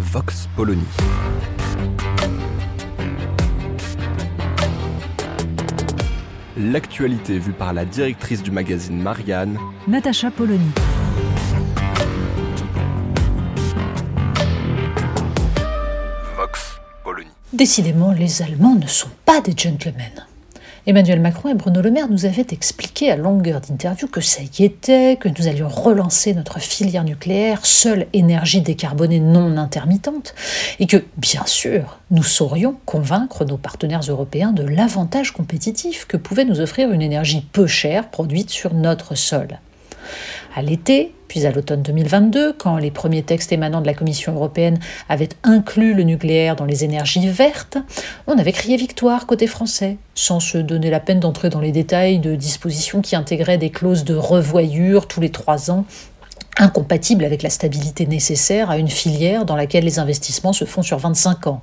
Vox Polony. L'actualité vue par la directrice du magazine Marianne, Natacha Polony. Vox Polony. Décidément, les Allemands ne sont pas des gentlemen. Emmanuel Macron et Bruno Le Maire nous avaient expliqué à longueur d'interview que ça y était, que nous allions relancer notre filière nucléaire, seule énergie décarbonée non intermittente, et que, bien sûr, nous saurions convaincre nos partenaires européens de l'avantage compétitif que pouvait nous offrir une énergie peu chère produite sur notre sol. À l'été, puis à l'automne 2022, quand les premiers textes émanant de la Commission européenne avaient inclus le nucléaire dans les énergies vertes, on avait crié victoire côté français, sans se donner la peine d'entrer dans les détails de dispositions qui intégraient des clauses de revoyure tous les trois ans incompatibles avec la stabilité nécessaire à une filière dans laquelle les investissements se font sur 25 ans.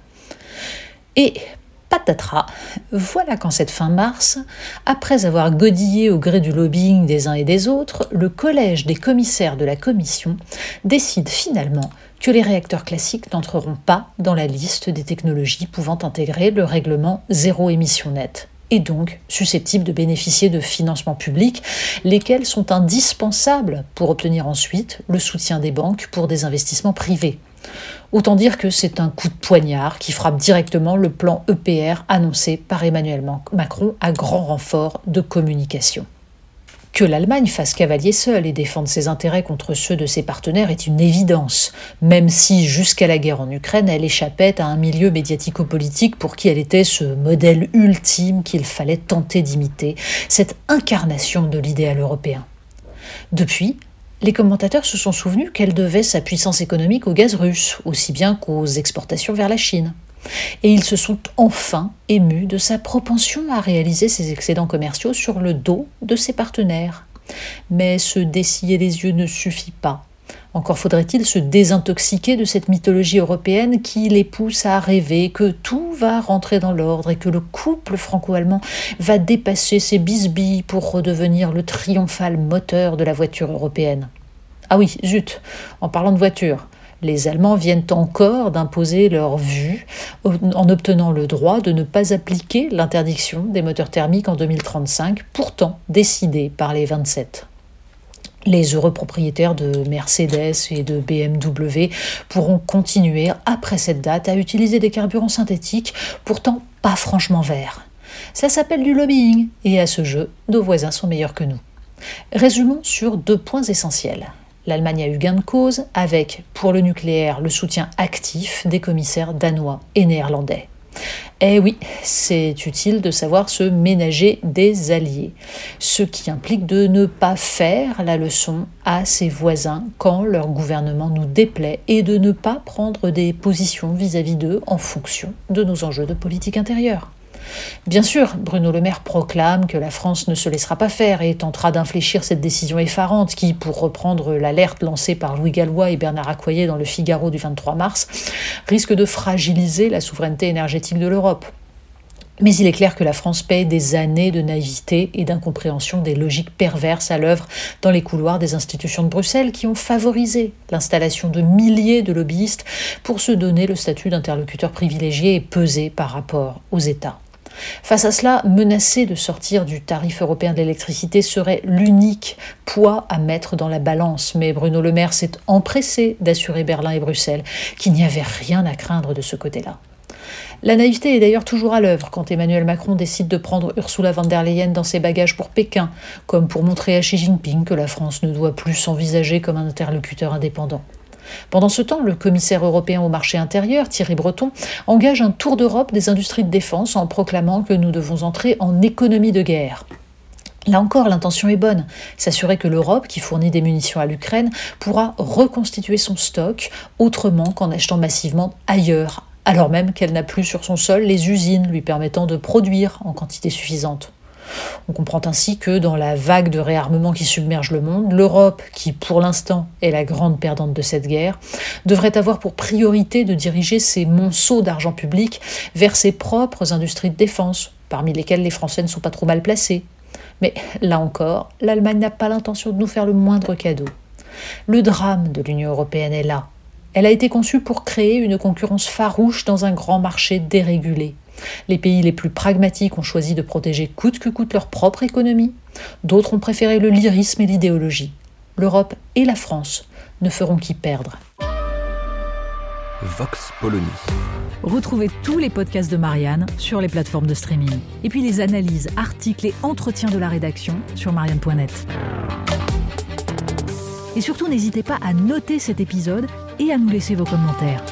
Patatras, voilà qu'en cette fin mars, après avoir godillé au gré du lobbying des uns et des autres, le collège des commissaires de la Commission décide finalement que les réacteurs classiques n'entreront pas dans la liste des technologies pouvant intégrer le règlement zéro émission nette et donc susceptibles de bénéficier de financements publics, lesquels sont indispensables pour obtenir ensuite le soutien des banques pour des investissements privés. Autant dire que c'est un coup de poignard qui frappe directement le plan EPR annoncé par Emmanuel Macron à grand renfort de communication. Que l'Allemagne fasse cavalier seul et défende ses intérêts contre ceux de ses partenaires est une évidence, même si jusqu'à la guerre en Ukraine, elle échappait à un milieu médiatico-politique pour qui elle était ce modèle ultime qu'il fallait tenter d'imiter, cette incarnation de l'idéal européen. Depuis, les commentateurs se sont souvenus qu'elle devait sa puissance économique au gaz russe, aussi bien qu'aux exportations vers la Chine. Et ils se sont enfin émus de sa propension à réaliser ses excédents commerciaux sur le dos de ses partenaires. Mais se dessiller les yeux ne suffit pas. Encore faudrait-il se désintoxiquer de cette mythologie européenne qui les pousse à rêver que tout va rentrer dans l'ordre et que le couple franco-allemand va dépasser ses bisbilles pour redevenir le triomphal moteur de la voiture européenne. Ah oui, zut, en parlant de voiture, les Allemands viennent encore d'imposer leur vue en obtenant le droit de ne pas appliquer l'interdiction des moteurs thermiques en 2035, pourtant décidée par les 27 les heureux propriétaires de Mercedes et de BMW pourront continuer après cette date à utiliser des carburants synthétiques, pourtant pas franchement verts. Ça s'appelle du lobbying, et à ce jeu, nos voisins sont meilleurs que nous. Résumons sur deux points essentiels. L'Allemagne a eu gain de cause avec, pour le nucléaire, le soutien actif des commissaires danois et néerlandais. Eh oui, c'est utile de savoir se ménager des alliés, ce qui implique de ne pas faire la leçon à ses voisins quand leur gouvernement nous déplaît et de ne pas prendre des positions vis-à-vis d'eux en fonction de nos enjeux de politique intérieure. Bien sûr, Bruno Le Maire proclame que la France ne se laissera pas faire et tentera d'infléchir cette décision effarante qui, pour reprendre l'alerte lancée par Louis Gallois et Bernard Accoyer dans le Figaro du 23 mars, risque de fragiliser la souveraineté énergétique de l'Europe. Mais il est clair que la France paie des années de naïveté et d'incompréhension des logiques perverses à l'œuvre dans les couloirs des institutions de Bruxelles qui ont favorisé l'installation de milliers de lobbyistes pour se donner le statut d'interlocuteur privilégié et peser par rapport aux États. Face à cela, menacer de sortir du tarif européen de l'électricité serait l'unique poids à mettre dans la balance, mais Bruno Le Maire s'est empressé d'assurer Berlin et Bruxelles qu'il n'y avait rien à craindre de ce côté-là. La naïveté est d'ailleurs toujours à l'œuvre quand Emmanuel Macron décide de prendre Ursula von der Leyen dans ses bagages pour Pékin, comme pour montrer à Xi Jinping que la France ne doit plus s'envisager comme un interlocuteur indépendant. Pendant ce temps, le commissaire européen au marché intérieur, Thierry Breton, engage un tour d'Europe des industries de défense en proclamant que nous devons entrer en économie de guerre. Là encore, l'intention est bonne. S'assurer que l'Europe, qui fournit des munitions à l'Ukraine, pourra reconstituer son stock autrement qu'en achetant massivement ailleurs, alors même qu'elle n'a plus sur son sol les usines lui permettant de produire en quantité suffisante. On comprend ainsi que dans la vague de réarmement qui submerge le monde, l'Europe, qui pour l'instant est la grande perdante de cette guerre, devrait avoir pour priorité de diriger ses monceaux d'argent public vers ses propres industries de défense, parmi lesquelles les Français ne sont pas trop mal placés. Mais là encore, l'Allemagne n'a pas l'intention de nous faire le moindre cadeau. Le drame de l'Union européenne est là. Elle a été conçue pour créer une concurrence farouche dans un grand marché dérégulé. Les pays les plus pragmatiques ont choisi de protéger coûte que coûte leur propre économie. D'autres ont préféré le lyrisme et l'idéologie. L'Europe et la France ne feront qu'y perdre. Vox Polony. Retrouvez tous les podcasts de Marianne sur les plateformes de streaming. Et puis les analyses, articles et entretiens de la rédaction sur marianne.net. Et surtout, n'hésitez pas à noter cet épisode et à nous laisser vos commentaires.